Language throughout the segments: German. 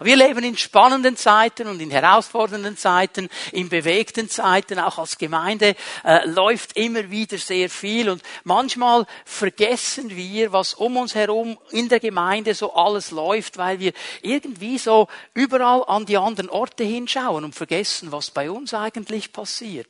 Wir leben in spannenden Zeiten und in herausfordernden Zeiten, in bewegten Zeiten, auch als Gemeinde äh, läuft immer wieder sehr viel und manchmal vergessen wir, was um uns herum in der Gemeinde so alles läuft, weil wir irgendwie so überall an die anderen Orte hinschauen und vergessen, was bei uns eigentlich passiert.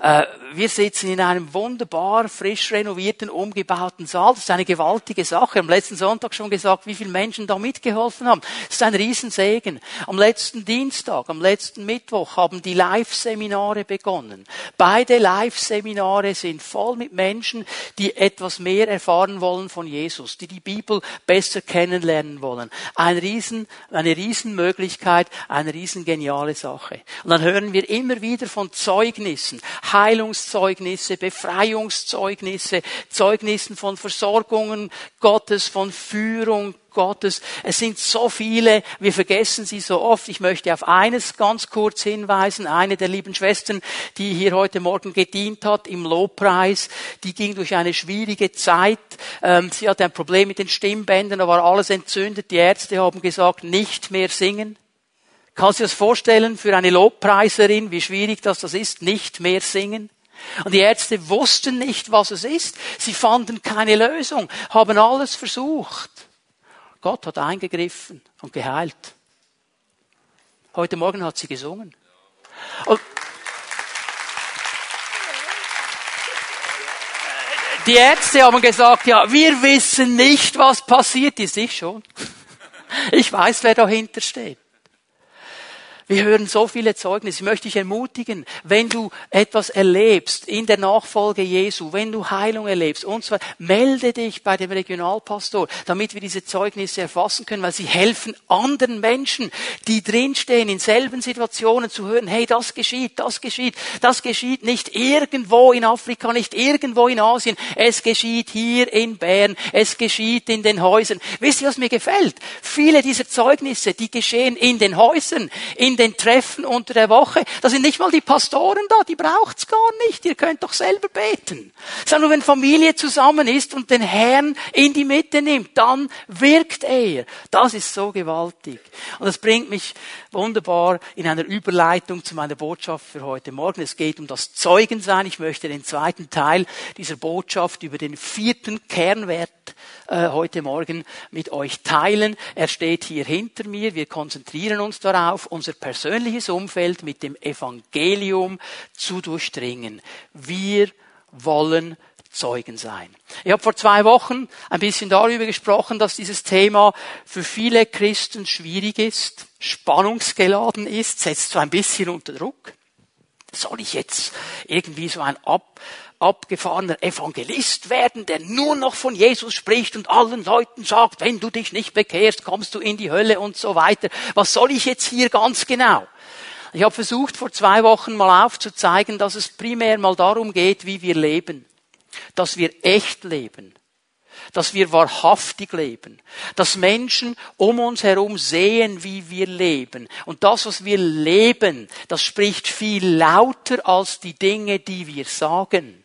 Äh, wir sitzen in einem wunderbar frisch renovierten, umgebauten Saal. Das ist eine gewaltige Sache. Am letzten Sonntag schon gesagt, wie viele Menschen da mitgeholfen haben. Das ist ein Riesensegen. Am letzten Dienstag, am letzten Mittwoch haben die Live-Seminare begonnen. Beide Live-Seminare sind voll mit Menschen, die etwas mehr erfahren wollen von Jesus, die die Bibel besser kennenlernen wollen. Ein Riesen, eine Riesenmöglichkeit, eine riesengeniale Sache. Und dann hören wir immer wieder von Zeugnissen, Heilungszeugnisse, Befreiungszeugnisse, Zeugnissen von Versorgungen Gottes, von Führung Gottes. Es sind so viele, wir vergessen sie so oft. Ich möchte auf eines ganz kurz hinweisen. Eine der lieben Schwestern, die hier heute Morgen gedient hat im Lobpreis, die ging durch eine schwierige Zeit. Ähm, sie hatte ein Problem mit den Stimmbändern, da war alles entzündet. Die Ärzte haben gesagt, nicht mehr singen. Kannst du dir das vorstellen für eine Lobpreiserin, wie schwierig das, das ist, nicht mehr singen? Und die Ärzte wussten nicht, was es ist. Sie fanden keine Lösung, haben alles versucht. Gott hat eingegriffen und geheilt. Heute Morgen hat sie gesungen. Und die Ärzte haben gesagt, ja, wir wissen nicht, was passiert ist. Ich schon. Ich weiß, wer dahinter steht. Wir hören so viele Zeugnisse. Ich möchte dich ermutigen, wenn du etwas erlebst in der Nachfolge Jesu, wenn du Heilung erlebst und weiter, melde dich bei dem Regionalpastor, damit wir diese Zeugnisse erfassen können, weil sie helfen anderen Menschen, die drinstehen in selben Situationen zu hören, hey, das geschieht, das geschieht, das geschieht nicht irgendwo in Afrika, nicht irgendwo in Asien, es geschieht hier in Bern, es geschieht in den Häusern. Wisst ihr, was mir gefällt? Viele dieser Zeugnisse, die geschehen in den Häusern, in den Treffen unter der Woche. Da sind nicht mal die Pastoren da, die braucht's gar nicht. Ihr könnt doch selber beten. Sondern wenn Familie zusammen ist und den Herrn in die Mitte nimmt, dann wirkt er. Das ist so gewaltig. Und das bringt mich wunderbar in einer Überleitung zu meiner Botschaft für heute Morgen. Es geht um das Zeugensein. Ich möchte den zweiten Teil dieser Botschaft über den vierten Kernwert äh, heute Morgen mit euch teilen. Er steht hier hinter mir. Wir konzentrieren uns darauf, unser persönliches Umfeld mit dem Evangelium zu durchdringen. Wir wollen Zeugen sein. Ich habe vor zwei Wochen ein bisschen darüber gesprochen, dass dieses Thema für viele Christen schwierig ist, spannungsgeladen ist, setzt so ein bisschen unter Druck. Soll ich jetzt irgendwie so ein Ab abgefahrener Evangelist werden, der nur noch von Jesus spricht und allen Leuten sagt, wenn du dich nicht bekehrst, kommst du in die Hölle und so weiter. Was soll ich jetzt hier ganz genau? Ich habe versucht, vor zwei Wochen mal aufzuzeigen, dass es primär mal darum geht, wie wir leben. Dass wir echt leben. Dass wir wahrhaftig leben. Dass Menschen um uns herum sehen, wie wir leben. Und das, was wir leben, das spricht viel lauter als die Dinge, die wir sagen.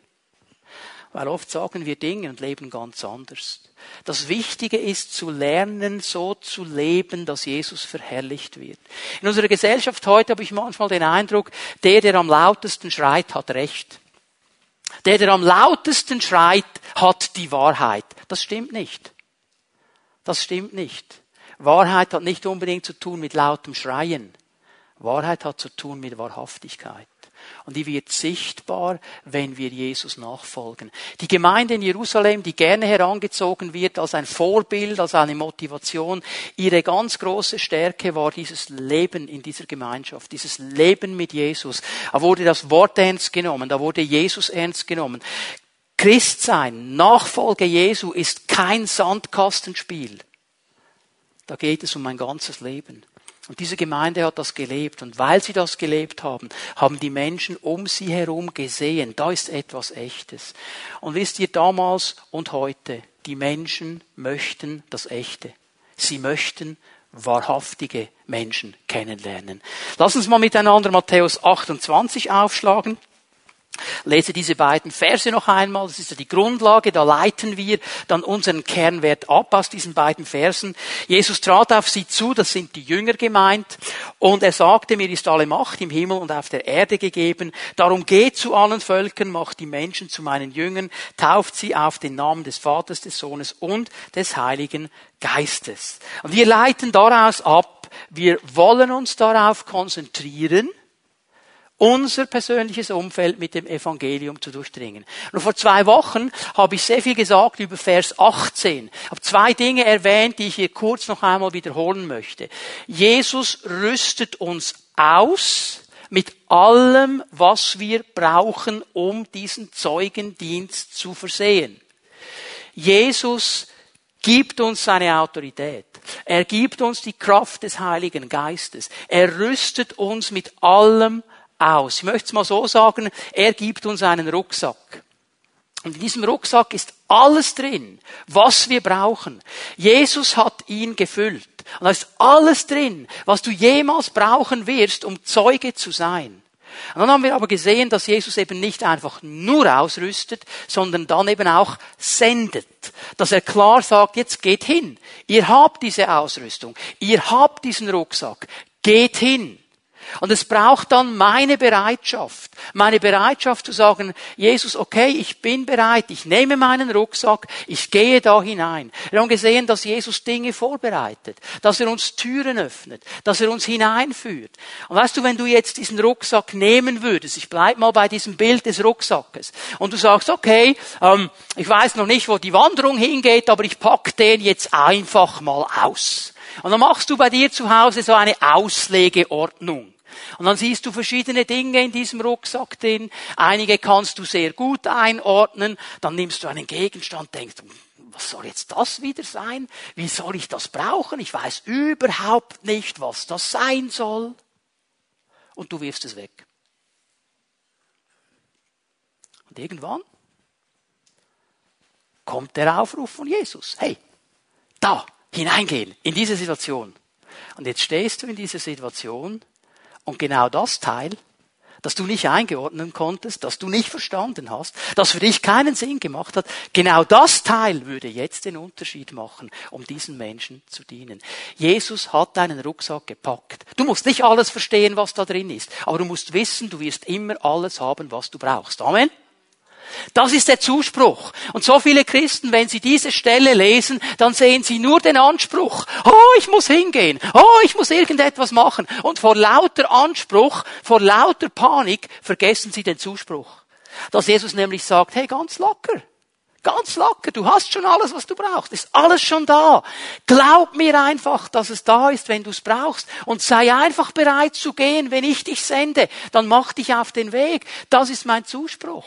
Weil oft sagen wir Dinge und leben ganz anders. Das Wichtige ist zu lernen, so zu leben, dass Jesus verherrlicht wird. In unserer Gesellschaft heute habe ich manchmal den Eindruck, der, der am lautesten schreit, hat Recht. Der, der am lautesten schreit, hat die Wahrheit. Das stimmt nicht. Das stimmt nicht. Wahrheit hat nicht unbedingt zu tun mit lautem Schreien. Wahrheit hat zu tun mit Wahrhaftigkeit. Und die wird sichtbar, wenn wir Jesus nachfolgen. Die Gemeinde in Jerusalem, die gerne herangezogen wird als ein Vorbild, als eine Motivation, ihre ganz große Stärke war dieses Leben in dieser Gemeinschaft, dieses Leben mit Jesus. Da wurde das Wort ernst genommen, da wurde Jesus ernst genommen. Christsein, Nachfolge Jesu ist kein Sandkastenspiel. Da geht es um mein ganzes Leben. Und diese Gemeinde hat das gelebt. Und weil sie das gelebt haben, haben die Menschen um sie herum gesehen, da ist etwas Echtes. Und wisst ihr, damals und heute, die Menschen möchten das Echte. Sie möchten wahrhaftige Menschen kennenlernen. Lass uns mal miteinander Matthäus 28 aufschlagen. Lese diese beiden Verse noch einmal. Das ist ja die Grundlage. Da leiten wir dann unseren Kernwert ab aus diesen beiden Versen. Jesus trat auf sie zu. Das sind die Jünger gemeint. Und er sagte, mir ist alle Macht im Himmel und auf der Erde gegeben. Darum geht zu allen Völkern, macht die Menschen zu meinen Jüngern, tauft sie auf den Namen des Vaters, des Sohnes und des Heiligen Geistes. Und wir leiten daraus ab, wir wollen uns darauf konzentrieren, unser persönliches Umfeld mit dem Evangelium zu durchdringen. Und vor zwei Wochen habe ich sehr viel gesagt über Vers 18. Ich habe zwei Dinge erwähnt, die ich hier kurz noch einmal wiederholen möchte. Jesus rüstet uns aus mit allem, was wir brauchen, um diesen Zeugendienst zu versehen. Jesus gibt uns seine Autorität. Er gibt uns die Kraft des Heiligen Geistes. Er rüstet uns mit allem aus. Ich möchte es mal so sagen, er gibt uns einen Rucksack. Und in diesem Rucksack ist alles drin, was wir brauchen. Jesus hat ihn gefüllt. Und da ist alles drin, was du jemals brauchen wirst, um Zeuge zu sein. Und dann haben wir aber gesehen, dass Jesus eben nicht einfach nur ausrüstet, sondern dann eben auch sendet. Dass er klar sagt, jetzt geht hin. Ihr habt diese Ausrüstung. Ihr habt diesen Rucksack. Geht hin. Und es braucht dann meine Bereitschaft. Meine Bereitschaft zu sagen, Jesus, okay, ich bin bereit, ich nehme meinen Rucksack, ich gehe da hinein. Wir haben gesehen, dass Jesus Dinge vorbereitet, dass er uns Türen öffnet, dass er uns hineinführt. Und weißt du, wenn du jetzt diesen Rucksack nehmen würdest, ich bleib mal bei diesem Bild des Rucksackes, und du sagst, okay, ähm, ich weiß noch nicht, wo die Wanderung hingeht, aber ich pack den jetzt einfach mal aus. Und dann machst du bei dir zu Hause so eine Auslegeordnung. Und dann siehst du verschiedene Dinge in diesem Rucksack drin. Einige kannst du sehr gut einordnen. Dann nimmst du einen Gegenstand, denkst, was soll jetzt das wieder sein? Wie soll ich das brauchen? Ich weiß überhaupt nicht, was das sein soll. Und du wirfst es weg. Und irgendwann kommt der Aufruf von Jesus. Hey, da, hineingehen, in diese Situation. Und jetzt stehst du in dieser Situation und genau das Teil, das du nicht eingeordnen konntest, das du nicht verstanden hast, das für dich keinen Sinn gemacht hat, genau das Teil würde jetzt den Unterschied machen, um diesen Menschen zu dienen. Jesus hat deinen Rucksack gepackt. Du musst nicht alles verstehen, was da drin ist, aber du musst wissen, du wirst immer alles haben, was du brauchst. Amen. Das ist der Zuspruch. Und so viele Christen, wenn sie diese Stelle lesen, dann sehen sie nur den Anspruch. Oh, ich muss hingehen. Oh, ich muss irgendetwas machen. Und vor lauter Anspruch, vor lauter Panik vergessen sie den Zuspruch. Dass Jesus nämlich sagt, hey, ganz locker. Ganz locker, du hast schon alles, was du brauchst. Ist alles schon da. Glaub mir einfach, dass es da ist, wenn du es brauchst. Und sei einfach bereit zu gehen, wenn ich dich sende. Dann mach dich auf den Weg. Das ist mein Zuspruch.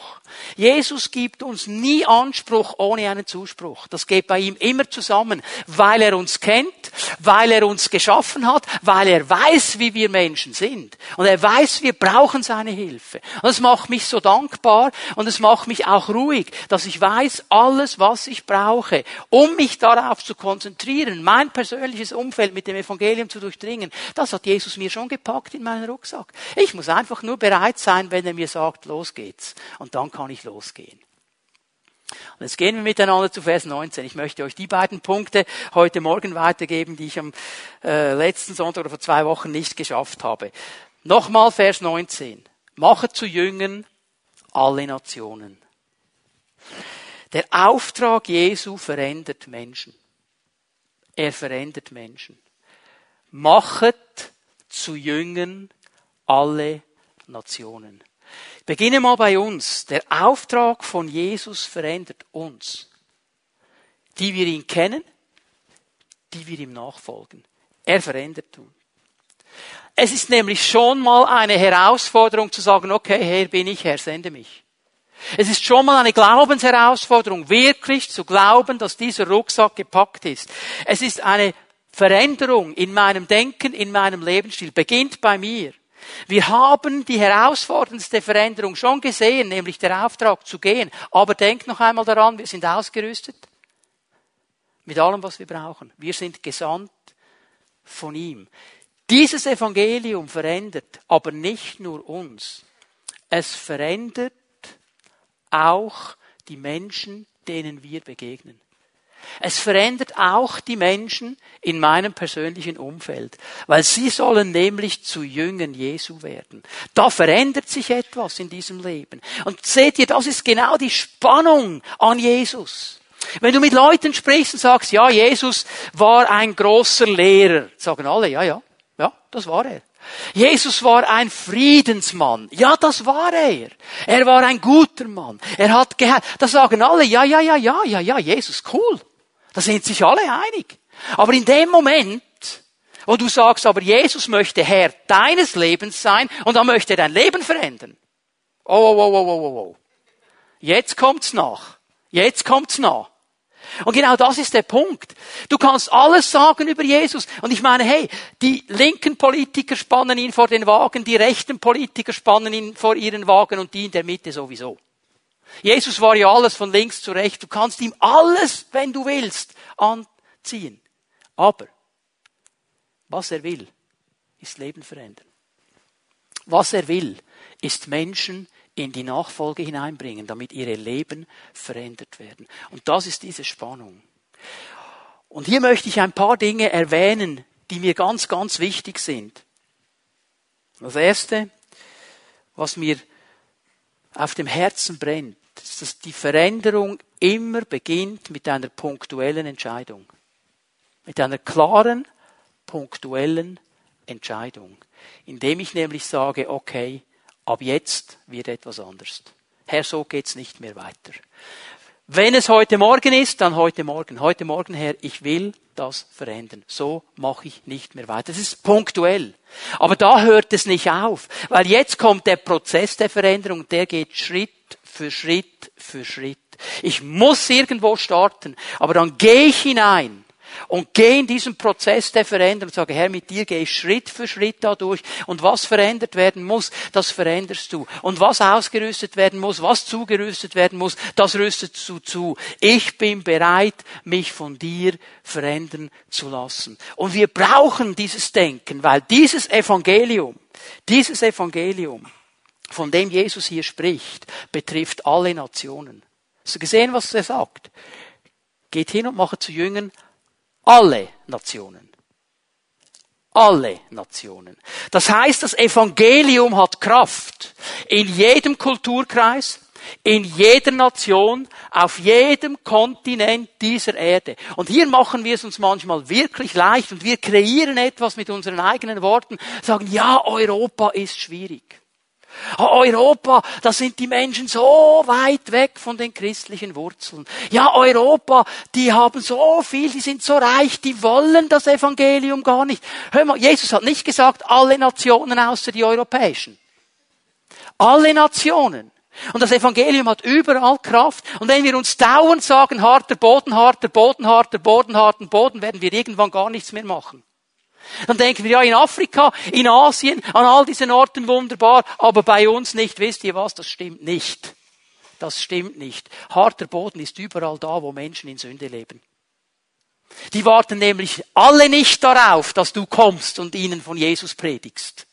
Jesus gibt uns nie Anspruch ohne einen Zuspruch. Das geht bei ihm immer zusammen, weil er uns kennt, weil er uns geschaffen hat, weil er weiß, wie wir Menschen sind. Und er weiß, wir brauchen seine Hilfe. Und es macht mich so dankbar und es macht mich auch ruhig, dass ich weiß, alles, was ich brauche, um mich darauf zu konzentrieren, mein persönliches Umfeld mit dem Evangelium zu durchdringen, das hat Jesus mir schon gepackt in meinen Rucksack. Ich muss einfach nur bereit sein, wenn er mir sagt, los geht's. Und dann kann ich losgehen. Und jetzt gehen wir miteinander zu Vers 19. Ich möchte euch die beiden Punkte heute Morgen weitergeben, die ich am äh, letzten Sonntag oder vor zwei Wochen nicht geschafft habe. Nochmal Vers 19. Mache zu Jüngern alle Nationen. Der Auftrag Jesu verändert Menschen. Er verändert Menschen. Machet zu Jüngern alle Nationen. Beginne mal bei uns. Der Auftrag von Jesus verändert uns. Die wir ihn kennen, die wir ihm nachfolgen. Er verändert uns. Es ist nämlich schon mal eine Herausforderung zu sagen, okay, Herr bin ich, Herr, sende mich. Es ist schon mal eine Glaubensherausforderung, wirklich zu glauben, dass dieser Rucksack gepackt ist. Es ist eine Veränderung in meinem Denken, in meinem Lebensstil. Beginnt bei mir. Wir haben die herausforderndste Veränderung schon gesehen, nämlich der Auftrag zu gehen. Aber denkt noch einmal daran, wir sind ausgerüstet mit allem, was wir brauchen. Wir sind gesandt von ihm. Dieses Evangelium verändert aber nicht nur uns. Es verändert auch die Menschen, denen wir begegnen. Es verändert auch die Menschen in meinem persönlichen Umfeld, weil sie sollen nämlich zu Jüngern Jesu werden. Da verändert sich etwas in diesem Leben. Und seht ihr, das ist genau die Spannung an Jesus. Wenn du mit Leuten sprichst und sagst, ja, Jesus war ein großer Lehrer, sagen alle, ja, ja, ja, das war er. Jesus war ein Friedensmann. Ja, das war er. Er war ein guter Mann. Er hat gehört. Da sagen alle, ja, ja, ja, ja, ja, ja, Jesus, cool. Da sind sich alle einig. Aber in dem Moment, wo du sagst, aber Jesus möchte Herr deines Lebens sein und er möchte dein Leben verändern. Oh, oh, oh, oh, oh, oh. Jetzt kommt's nach. Jetzt kommt's nach. Und genau das ist der Punkt. Du kannst alles sagen über Jesus. Und ich meine, hey, die linken Politiker spannen ihn vor den Wagen, die rechten Politiker spannen ihn vor ihren Wagen und die in der Mitte sowieso. Jesus war ja alles von links zu rechts. Du kannst ihm alles, wenn du willst, anziehen. Aber was er will, ist Leben verändern. Was er will, ist Menschen in die Nachfolge hineinbringen, damit ihre Leben verändert werden. Und das ist diese Spannung. Und hier möchte ich ein paar Dinge erwähnen, die mir ganz, ganz wichtig sind. Das erste, was mir auf dem Herzen brennt, ist, dass die Veränderung immer beginnt mit einer punktuellen Entscheidung. Mit einer klaren, punktuellen Entscheidung. Indem ich nämlich sage, okay, ab jetzt wird etwas anders. Herr, so geht's nicht mehr weiter. Wenn es heute Morgen ist, dann heute Morgen. Heute Morgen, Herr, ich will das verändern. So mache ich nicht mehr weiter. Das ist punktuell. Aber da hört es nicht auf, weil jetzt kommt der Prozess der Veränderung, der geht Schritt für Schritt für Schritt. Ich muss irgendwo starten, aber dann gehe ich hinein und gehe in diesen Prozess der Veränderung und sage, Herr, mit dir gehe ich Schritt für Schritt da durch und was verändert werden muss, das veränderst du. Und was ausgerüstet werden muss, was zugerüstet werden muss, das rüstest du zu. Ich bin bereit, mich von dir verändern zu lassen. Und wir brauchen dieses Denken, weil dieses Evangelium, dieses Evangelium, von dem Jesus hier spricht, betrifft alle Nationen. Hast du gesehen, was er sagt? Geht hin und macht zu Jüngern alle Nationen. Alle Nationen. Das heißt, das Evangelium hat Kraft in jedem Kulturkreis, in jeder Nation, auf jedem Kontinent dieser Erde. Und hier machen wir es uns manchmal wirklich leicht und wir kreieren etwas mit unseren eigenen Worten, sagen, ja, Europa ist schwierig. Europa, da sind die Menschen so weit weg von den christlichen Wurzeln. Ja, Europa, die haben so viel, die sind so reich, die wollen das Evangelium gar nicht. Hör mal, Jesus hat nicht gesagt, alle Nationen außer die europäischen. Alle Nationen. Und das Evangelium hat überall Kraft. Und wenn wir uns dauernd sagen, harter Boden, harter Boden, harter Boden, harter Boden, werden wir irgendwann gar nichts mehr machen. Dann denken wir ja in Afrika, in Asien, an all diesen Orten wunderbar, aber bei uns nicht. Wisst ihr was? Das stimmt nicht. Das stimmt nicht. Harter Boden ist überall da, wo Menschen in Sünde leben. Die warten nämlich alle nicht darauf, dass du kommst und ihnen von Jesus predigst.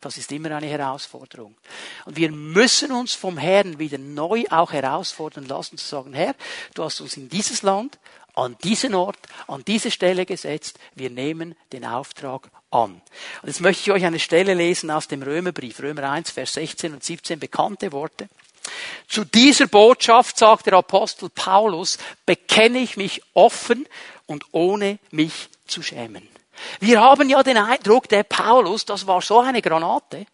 Das ist immer eine Herausforderung. Und wir müssen uns vom Herrn wieder neu auch herausfordern lassen, zu sagen, Herr, du hast uns in dieses Land, an diesen Ort, an diese Stelle gesetzt. Wir nehmen den Auftrag an. Und jetzt möchte ich euch eine Stelle lesen aus dem Römerbrief, Römer 1, Vers 16 und 17, bekannte Worte. Zu dieser Botschaft, sagt der Apostel Paulus, bekenne ich mich offen und ohne mich zu schämen. Wir haben ja den Eindruck, der Paulus, das war so eine Granate.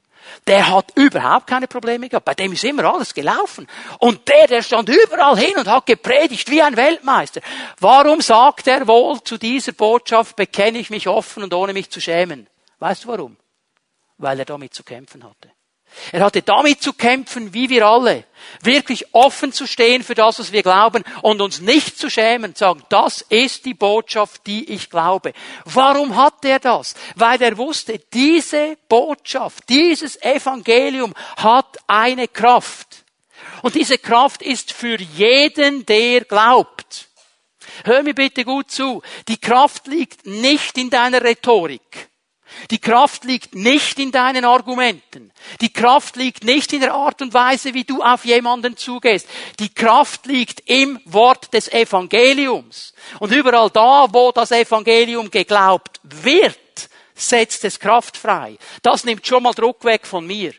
Der hat überhaupt keine Probleme gehabt. Bei dem ist immer alles gelaufen. Und der, der stand überall hin und hat gepredigt wie ein Weltmeister. Warum sagt er wohl zu dieser Botschaft, bekenne ich mich offen und ohne mich zu schämen? Weißt du warum? Weil er damit zu kämpfen hatte. Er hatte damit zu kämpfen, wie wir alle, wirklich offen zu stehen für das, was wir glauben und uns nicht zu schämen, zu sagen, das ist die Botschaft, die ich glaube. Warum hat er das? Weil er wusste, diese Botschaft, dieses Evangelium hat eine Kraft. Und diese Kraft ist für jeden, der glaubt. Hör mir bitte gut zu. Die Kraft liegt nicht in deiner Rhetorik. Die Kraft liegt nicht in deinen Argumenten. Die Kraft liegt nicht in der Art und Weise, wie du auf jemanden zugehst. Die Kraft liegt im Wort des Evangeliums. Und überall da, wo das Evangelium geglaubt wird, setzt es Kraft frei. Das nimmt schon mal Druck weg von mir.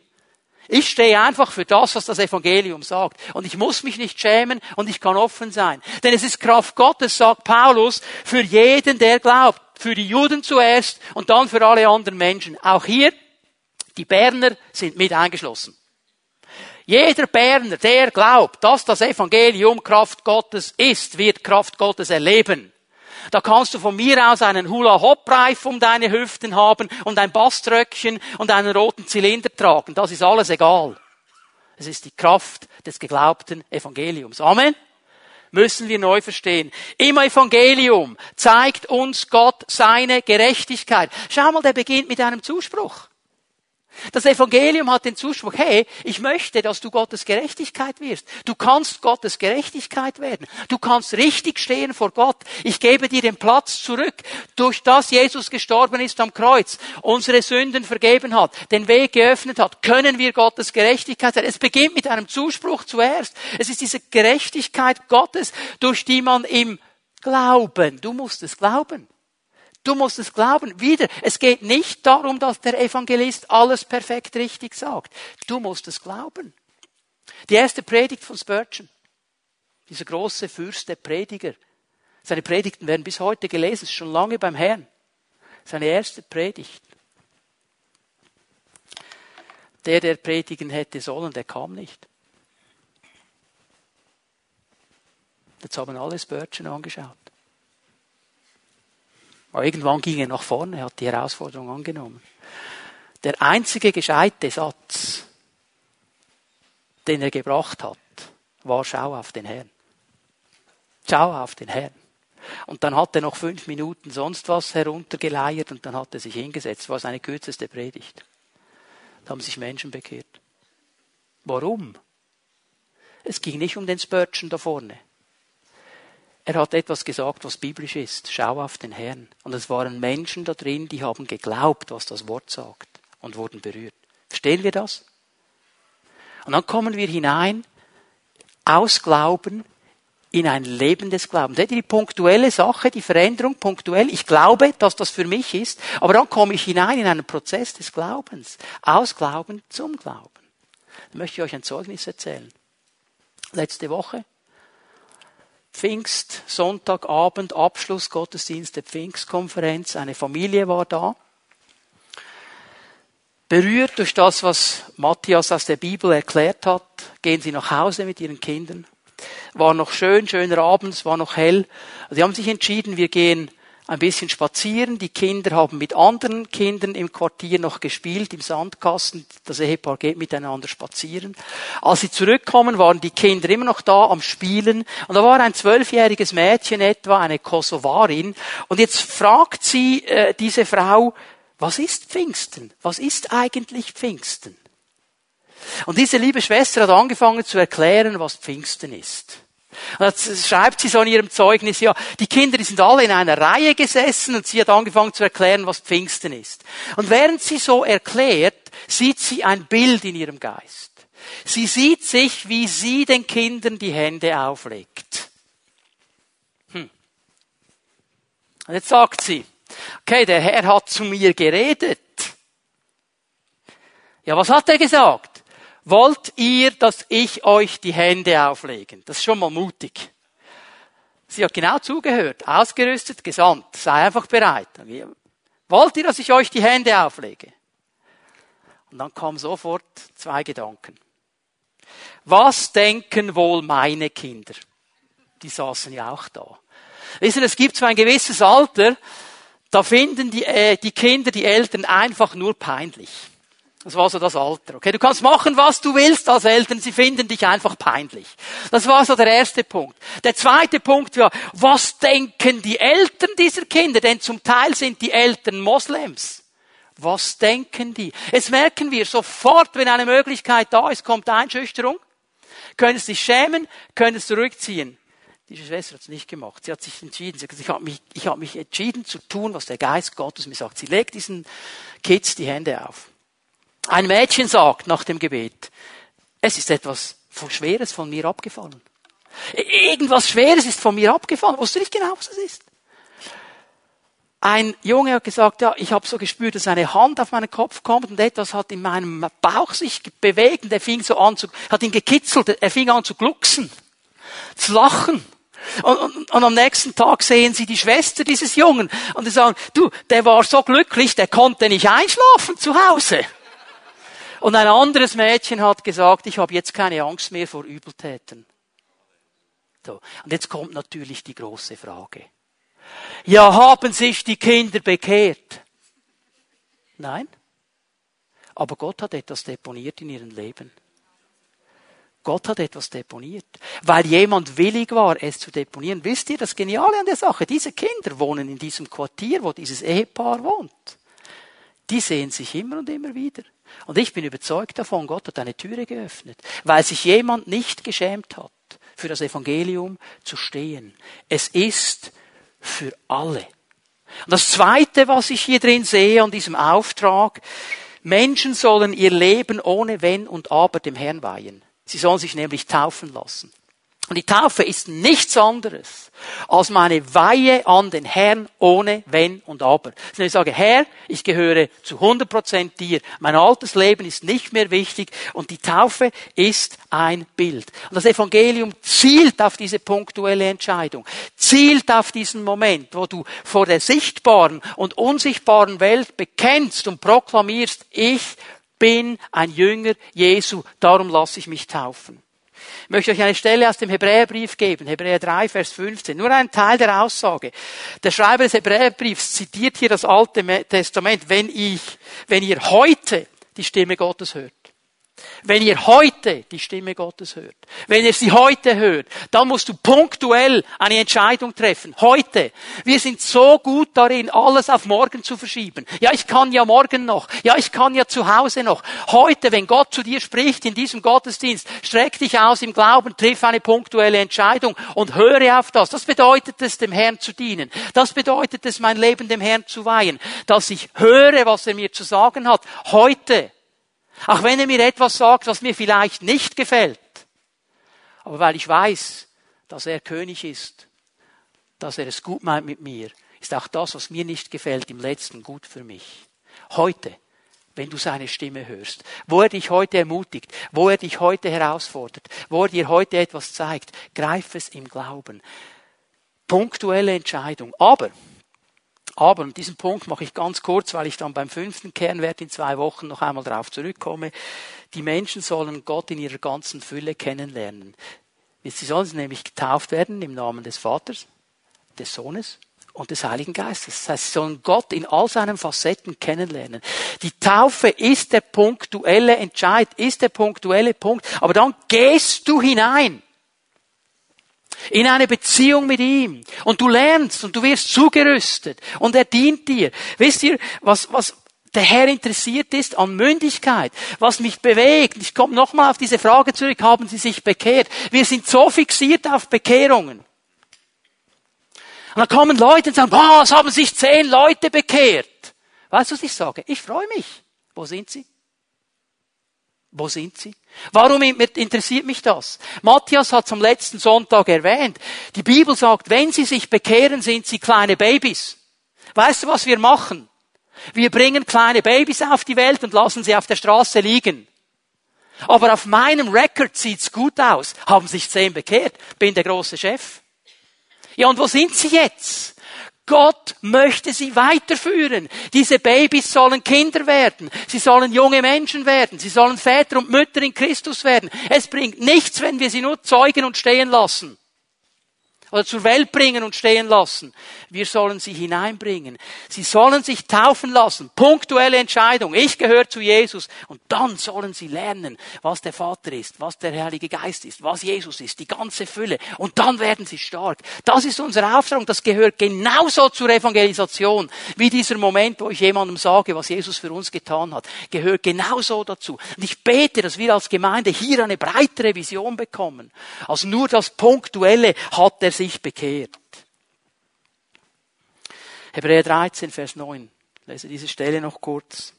Ich stehe einfach für das, was das Evangelium sagt. Und ich muss mich nicht schämen und ich kann offen sein. Denn es ist Kraft Gottes, sagt Paulus, für jeden, der glaubt. Für die Juden zuerst und dann für alle anderen Menschen. Auch hier, die Berner sind mit eingeschlossen. Jeder Berner, der glaubt, dass das Evangelium Kraft Gottes ist, wird Kraft Gottes erleben. Da kannst du von mir aus einen Hula-Hop-Reif um deine Hüften haben und ein Baströckchen und einen roten Zylinder tragen. Das ist alles egal. Es ist die Kraft des geglaubten Evangeliums. Amen. Müssen wir neu verstehen. Im Evangelium zeigt uns Gott seine Gerechtigkeit. Schau mal, der beginnt mit einem Zuspruch. Das Evangelium hat den Zuspruch, hey, ich möchte, dass du Gottes Gerechtigkeit wirst. Du kannst Gottes Gerechtigkeit werden. Du kannst richtig stehen vor Gott. Ich gebe dir den Platz zurück, durch das Jesus gestorben ist am Kreuz, unsere Sünden vergeben hat, den Weg geöffnet hat, können wir Gottes Gerechtigkeit sein. Es beginnt mit einem Zuspruch zuerst. Es ist diese Gerechtigkeit Gottes, durch die man im Glauben, du musst es glauben. Du musst es glauben. Wieder, es geht nicht darum, dass der Evangelist alles perfekt richtig sagt. Du musst es glauben. Die erste Predigt von Spurgeon, dieser große Fürst der Prediger. Seine Predigten werden bis heute gelesen, schon lange beim Herrn. Seine erste Predigt. Der, der predigen hätte sollen, der kam nicht. Jetzt haben alle Spurgeon angeschaut. Aber irgendwann ging er nach vorne, hat die Herausforderung angenommen. Der einzige gescheite Satz, den er gebracht hat, war Schau auf den Herrn. Schau auf den Herrn. Und dann hat er noch fünf Minuten sonst was heruntergeleiert und dann hat er sich hingesetzt. Das war seine kürzeste Predigt. Da haben sich Menschen bekehrt. Warum? Es ging nicht um den Spurgeon da vorne. Er hat etwas gesagt, was biblisch ist. Schau auf den Herrn. Und es waren Menschen da drin, die haben geglaubt, was das Wort sagt und wurden berührt. Verstehen wir das? Und dann kommen wir hinein aus Glauben in ein Leben des Glaubens. Seht ihr die punktuelle Sache, die Veränderung punktuell? Ich glaube, dass das für mich ist, aber dann komme ich hinein in einen Prozess des Glaubens. Aus Glauben zum Glauben. Da möchte ich euch ein Zeugnis erzählen. Letzte Woche Pfingst, Sonntagabend, Abschluss Gottesdienst der Pfingstkonferenz. Eine Familie war da. Berührt durch das, was Matthias aus der Bibel erklärt hat, gehen sie nach Hause mit ihren Kindern. War noch schön, schöner Abend, es war noch hell. Sie haben sich entschieden, wir gehen ein bisschen spazieren. Die Kinder haben mit anderen Kindern im Quartier noch gespielt, im Sandkasten. Das Ehepaar geht miteinander spazieren. Als sie zurückkommen, waren die Kinder immer noch da am Spielen. Und da war ein zwölfjähriges Mädchen etwa, eine Kosovarin. Und jetzt fragt sie äh, diese Frau, was ist Pfingsten? Was ist eigentlich Pfingsten? Und diese liebe Schwester hat angefangen zu erklären, was Pfingsten ist. Und jetzt schreibt sie so in ihrem Zeugnis, ja, die Kinder, die sind alle in einer Reihe gesessen und sie hat angefangen zu erklären, was Pfingsten ist. Und während sie so erklärt, sieht sie ein Bild in ihrem Geist. Sie sieht sich, wie sie den Kindern die Hände auflegt. Hm. Und jetzt sagt sie, okay, der Herr hat zu mir geredet. Ja, was hat er gesagt? Wollt ihr, dass ich euch die Hände auflegen? Das ist schon mal mutig. Sie hat genau zugehört, ausgerüstet, gesandt, sei einfach bereit. Wollt ihr, dass ich euch die Hände auflege? Und dann kamen sofort zwei Gedanken. Was denken wohl meine Kinder? Die saßen ja auch da. Wissen, es gibt so ein gewisses Alter, da finden die, äh, die Kinder die Eltern einfach nur peinlich. Das war so das Alter. Okay, du kannst machen, was du willst als Eltern, sie finden dich einfach peinlich. Das war so der erste Punkt. Der zweite Punkt war, was denken die Eltern dieser Kinder? Denn zum Teil sind die Eltern Moslems. Was denken die? Jetzt merken wir sofort, wenn eine Möglichkeit da ist, kommt Einschüchterung. Können es sich schämen, können es zurückziehen. Diese Schwester hat es nicht gemacht. Sie hat sich entschieden. Sie hat gesagt, ich habe mich, ich habe mich entschieden zu tun, was der Geist Gottes mir sagt. Sie legt diesen Kids die Hände auf. Ein Mädchen sagt nach dem Gebet, es ist etwas Schweres von mir abgefallen. Irgendwas Schweres ist von mir abgefallen. Wusste nicht genau, was es ist. Ein Junge hat gesagt, ja, ich habe so gespürt, dass eine Hand auf meinen Kopf kommt und etwas hat in meinem Bauch sich bewegt und er fing so an zu, hat ihn gekitzelt, er fing an zu glucksen, zu lachen. Und, und, und am nächsten Tag sehen sie die Schwester dieses Jungen und sie sagen, du, der war so glücklich, der konnte nicht einschlafen zu Hause. Und ein anderes Mädchen hat gesagt, ich habe jetzt keine Angst mehr vor Übeltätern. So. Und jetzt kommt natürlich die große Frage. Ja, haben sich die Kinder bekehrt? Nein. Aber Gott hat etwas deponiert in ihrem Leben. Gott hat etwas deponiert. Weil jemand willig war, es zu deponieren. Wisst ihr, das Geniale an der Sache, diese Kinder wohnen in diesem Quartier, wo dieses Ehepaar wohnt. Die sehen sich immer und immer wieder. Und ich bin überzeugt davon, Gott hat eine Türe geöffnet, weil sich jemand nicht geschämt hat, für das Evangelium zu stehen. Es ist für alle. Und das Zweite, was ich hier drin sehe an diesem Auftrag, Menschen sollen ihr Leben ohne Wenn und Aber dem Herrn weihen. Sie sollen sich nämlich taufen lassen. Und die Taufe ist nichts anderes als meine Weihe an den Herrn ohne Wenn und Aber. Ich sage, Herr, ich gehöre zu 100 Prozent dir. Mein altes Leben ist nicht mehr wichtig und die Taufe ist ein Bild. Und das Evangelium zielt auf diese punktuelle Entscheidung, zielt auf diesen Moment, wo du vor der sichtbaren und unsichtbaren Welt bekennst und proklamierst, ich bin ein Jünger Jesu, darum lasse ich mich taufen. Ich möchte euch eine Stelle aus dem Hebräerbrief geben, Hebräer 3, Vers 15. Nur ein Teil der Aussage. Der Schreiber des Hebräerbriefs zitiert hier das Alte Testament. Wenn ich, wenn ihr heute die Stimme Gottes hört, wenn ihr heute die Stimme Gottes hört, wenn ihr sie heute hört, dann musst du punktuell eine Entscheidung treffen. Heute. Wir sind so gut darin, alles auf morgen zu verschieben. Ja, ich kann ja morgen noch. Ja, ich kann ja zu Hause noch. Heute, wenn Gott zu dir spricht in diesem Gottesdienst, streck dich aus im Glauben, triff eine punktuelle Entscheidung und höre auf das. Das bedeutet es, dem Herrn zu dienen. Das bedeutet es, mein Leben dem Herrn zu weihen. Dass ich höre, was er mir zu sagen hat. Heute. Auch wenn er mir etwas sagt, was mir vielleicht nicht gefällt. Aber weil ich weiß, dass er König ist, dass er es gut meint mit mir, ist auch das, was mir nicht gefällt, im letzten gut für mich. Heute, wenn du seine Stimme hörst, wo er dich heute ermutigt, wo er dich heute herausfordert, wo er dir heute etwas zeigt, greif es im Glauben. Punktuelle Entscheidung. Aber aber, und diesen Punkt mache ich ganz kurz, weil ich dann beim fünften Kernwert in zwei Wochen noch einmal darauf zurückkomme. Die Menschen sollen Gott in ihrer ganzen Fülle kennenlernen. Sie sollen nämlich getauft werden im Namen des Vaters, des Sohnes und des Heiligen Geistes. Das heißt, sie sollen Gott in all seinen Facetten kennenlernen. Die Taufe ist der punktuelle Entscheid, ist der punktuelle Punkt. Aber dann gehst du hinein in eine Beziehung mit ihm. Und du lernst und du wirst zugerüstet und er dient dir. Wisst ihr, was, was der Herr interessiert ist an Mündigkeit, was mich bewegt. Ich komme nochmal auf diese Frage zurück, haben Sie sich bekehrt? Wir sind so fixiert auf Bekehrungen. Und dann kommen Leute und sagen, was haben sich zehn Leute bekehrt? Weißt du, was ich sage? Ich freue mich. Wo sind sie? Wo sind sie? Warum interessiert mich das? Matthias hat zum letzten Sonntag erwähnt, die Bibel sagt, wenn sie sich bekehren, sind sie kleine Babys. Weißt du, was wir machen? Wir bringen kleine Babys auf die Welt und lassen sie auf der Straße liegen. Aber auf meinem Record sieht's gut aus. Haben sich zehn bekehrt. Bin der große Chef. Ja, und wo sind sie jetzt? Gott möchte sie weiterführen. Diese Babys sollen Kinder werden. Sie sollen junge Menschen werden. Sie sollen Väter und Mütter in Christus werden. Es bringt nichts, wenn wir sie nur zeugen und stehen lassen. Oder zur Welt bringen und stehen lassen. Wir sollen sie hineinbringen. Sie sollen sich taufen lassen. Punktuelle Entscheidung. Ich gehöre zu Jesus. Und dann sollen sie lernen, was der Vater ist, was der Heilige Geist ist, was Jesus ist, die ganze Fülle. Und dann werden sie stark. Das ist unsere Auftrag. Das gehört genauso zur Evangelisation wie dieser Moment, wo ich jemandem sage, was Jesus für uns getan hat. Gehört genauso dazu. Und ich bete, dass wir als Gemeinde hier eine breitere Vision bekommen, als nur das Punktuelle hat er sich bekehrt. Hebräer 13, Vers 9. Ich lese diese Stelle noch kurz.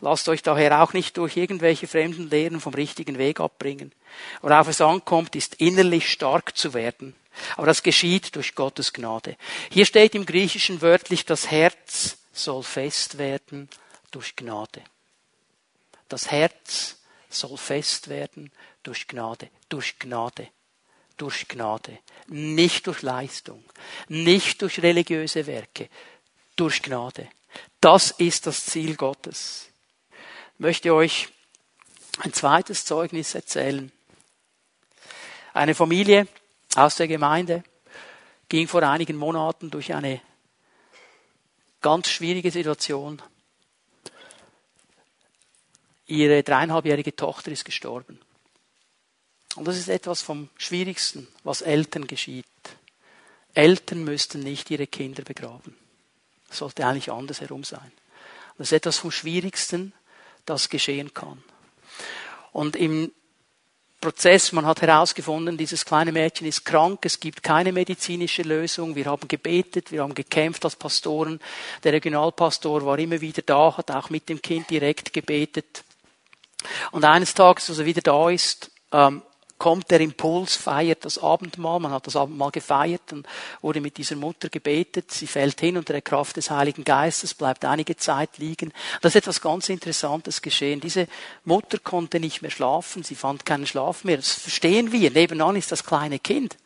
Lasst euch daher auch nicht durch irgendwelche fremden Lehren vom richtigen Weg abbringen. Worauf es ankommt, ist innerlich stark zu werden. Aber das geschieht durch Gottes Gnade. Hier steht im Griechischen wörtlich, das Herz soll fest werden durch Gnade. Das Herz soll fest werden durch Gnade, durch Gnade, durch Gnade. Nicht durch Leistung, nicht durch religiöse Werke, durch Gnade. Das ist das Ziel Gottes. Ich möchte euch ein zweites Zeugnis erzählen. Eine Familie aus der Gemeinde ging vor einigen Monaten durch eine ganz schwierige Situation. Ihre dreieinhalbjährige Tochter ist gestorben. Und das ist etwas vom Schwierigsten, was Eltern geschieht. Eltern müssten nicht ihre Kinder begraben. Das sollte eigentlich andersherum sein. Das ist etwas vom Schwierigsten, das geschehen kann. Und im Prozess, man hat herausgefunden, dieses kleine Mädchen ist krank, es gibt keine medizinische Lösung. Wir haben gebetet, wir haben gekämpft als Pastoren. Der Regionalpastor war immer wieder da, hat auch mit dem Kind direkt gebetet. Und eines Tages, als er wieder da ist, ähm, kommt der Impuls, feiert das Abendmahl. Man hat das Abendmahl gefeiert und wurde mit dieser Mutter gebetet. Sie fällt hin unter der Kraft des Heiligen Geistes, bleibt einige Zeit liegen. Das ist etwas ganz Interessantes geschehen. Diese Mutter konnte nicht mehr schlafen. Sie fand keinen Schlaf mehr. Das verstehen wir. Nebenan ist das kleine Kind.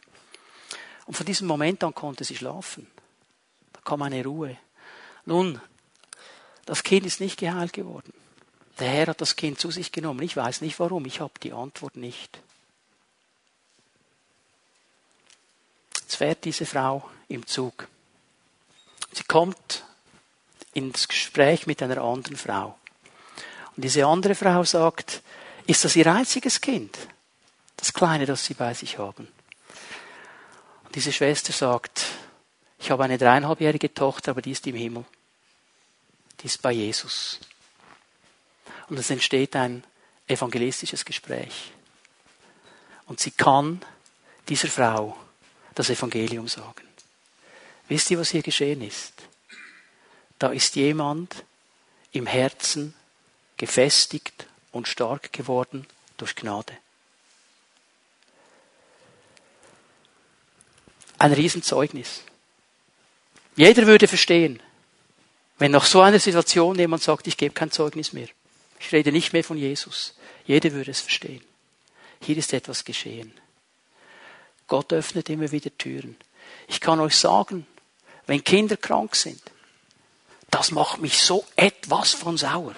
Und von diesem Moment an konnte sie schlafen. Da kam eine Ruhe. Nun, das Kind ist nicht geheilt geworden. Der Herr hat das Kind zu sich genommen. Ich weiß nicht warum. Ich habe die Antwort nicht. Jetzt fährt diese Frau im Zug. Sie kommt ins Gespräch mit einer anderen Frau. Und diese andere Frau sagt, ist das ihr einziges Kind? Das kleine, das sie bei sich haben. Und diese Schwester sagt, ich habe eine dreieinhalbjährige Tochter, aber die ist im Himmel. Die ist bei Jesus. Und es entsteht ein evangelistisches Gespräch. Und sie kann dieser Frau das Evangelium sagen. Wisst ihr, was hier geschehen ist? Da ist jemand im Herzen gefestigt und stark geworden durch Gnade. Ein Riesenzeugnis. Jeder würde verstehen, wenn nach so einer Situation jemand sagt, ich gebe kein Zeugnis mehr. Ich rede nicht mehr von Jesus. Jeder würde es verstehen. Hier ist etwas geschehen. Gott öffnet immer wieder Türen. Ich kann euch sagen, wenn Kinder krank sind, das macht mich so etwas von sauer.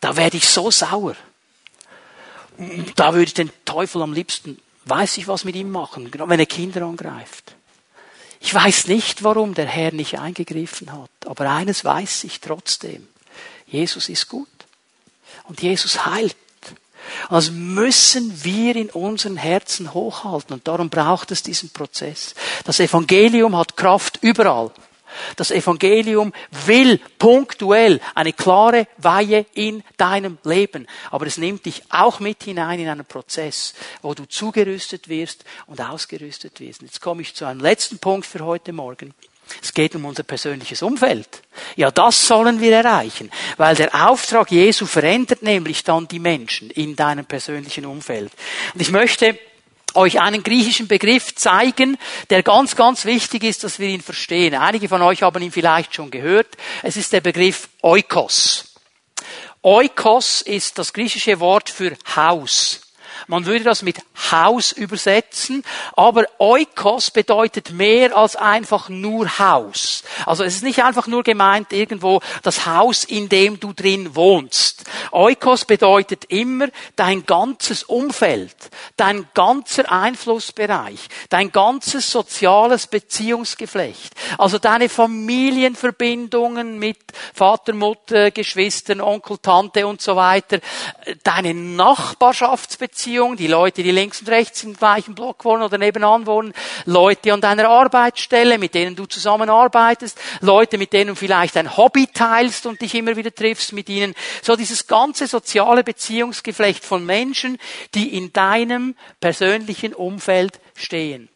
Da werde ich so sauer. Da würde ich den Teufel am liebsten, weiß ich was mit ihm machen, gerade wenn er Kinder angreift. Ich weiß nicht, warum der Herr nicht eingegriffen hat, aber eines weiß ich trotzdem. Jesus ist gut. Und Jesus heilt. Also müssen wir in unseren Herzen hochhalten und darum braucht es diesen Prozess. Das Evangelium hat Kraft überall. Das Evangelium will punktuell eine klare Weihe in deinem Leben. Aber es nimmt dich auch mit hinein in einen Prozess, wo du zugerüstet wirst und ausgerüstet wirst. Jetzt komme ich zu einem letzten Punkt für heute Morgen. Es geht um unser persönliches Umfeld. Ja, das sollen wir erreichen, weil der Auftrag Jesu verändert nämlich dann die Menschen in deinem persönlichen Umfeld. Und ich möchte euch einen griechischen Begriff zeigen, der ganz, ganz wichtig ist, dass wir ihn verstehen. Einige von euch haben ihn vielleicht schon gehört. Es ist der Begriff Oikos. Oikos ist das griechische Wort für Haus. Man würde das mit Haus übersetzen, aber Oikos bedeutet mehr als einfach nur Haus. Also es ist nicht einfach nur gemeint irgendwo das Haus, in dem du drin wohnst. Oikos bedeutet immer dein ganzes Umfeld, dein ganzer Einflussbereich, dein ganzes soziales Beziehungsgeflecht. Also deine Familienverbindungen mit Vater, Mutter, Geschwistern, Onkel, Tante und so weiter. Deine Nachbarschaftsbeziehungen, die Leute, die links und rechts im gleichen Block wohnen oder nebenan wohnen. Leute an deiner Arbeitsstelle, mit denen du zusammenarbeitest. Leute, mit denen du vielleicht ein Hobby teilst und dich immer wieder triffst mit ihnen. So dieses ganze soziale Beziehungsgeflecht von Menschen, die in deinem persönlichen Umfeld stehen.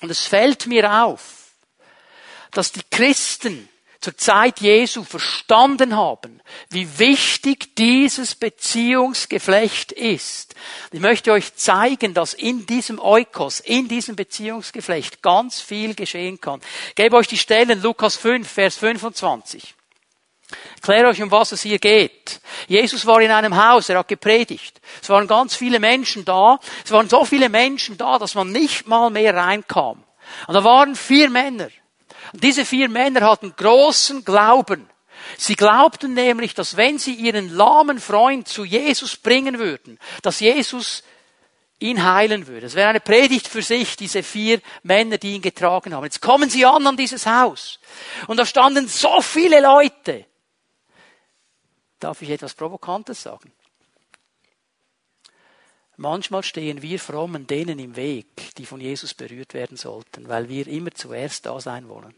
Und es fällt mir auf, dass die Christen zur Zeit Jesu verstanden haben, wie wichtig dieses Beziehungsgeflecht ist. Ich möchte euch zeigen, dass in diesem Eukos, in diesem Beziehungsgeflecht ganz viel geschehen kann. Ich gebe euch die Stellen Lukas 5, Vers 25. Ich kläre euch, um was es hier geht. Jesus war in einem Haus, er hat gepredigt. Es waren ganz viele Menschen da. Es waren so viele Menschen da, dass man nicht mal mehr reinkam. Und da waren vier Männer. Diese vier Männer hatten großen Glauben. Sie glaubten nämlich, dass wenn sie ihren lahmen Freund zu Jesus bringen würden, dass Jesus ihn heilen würde. Es wäre eine Predigt für sich, diese vier Männer, die ihn getragen haben. Jetzt kommen sie an an dieses Haus. Und da standen so viele Leute. Darf ich etwas Provokantes sagen? Manchmal stehen wir frommen denen im Weg, die von Jesus berührt werden sollten, weil wir immer zuerst da sein wollen.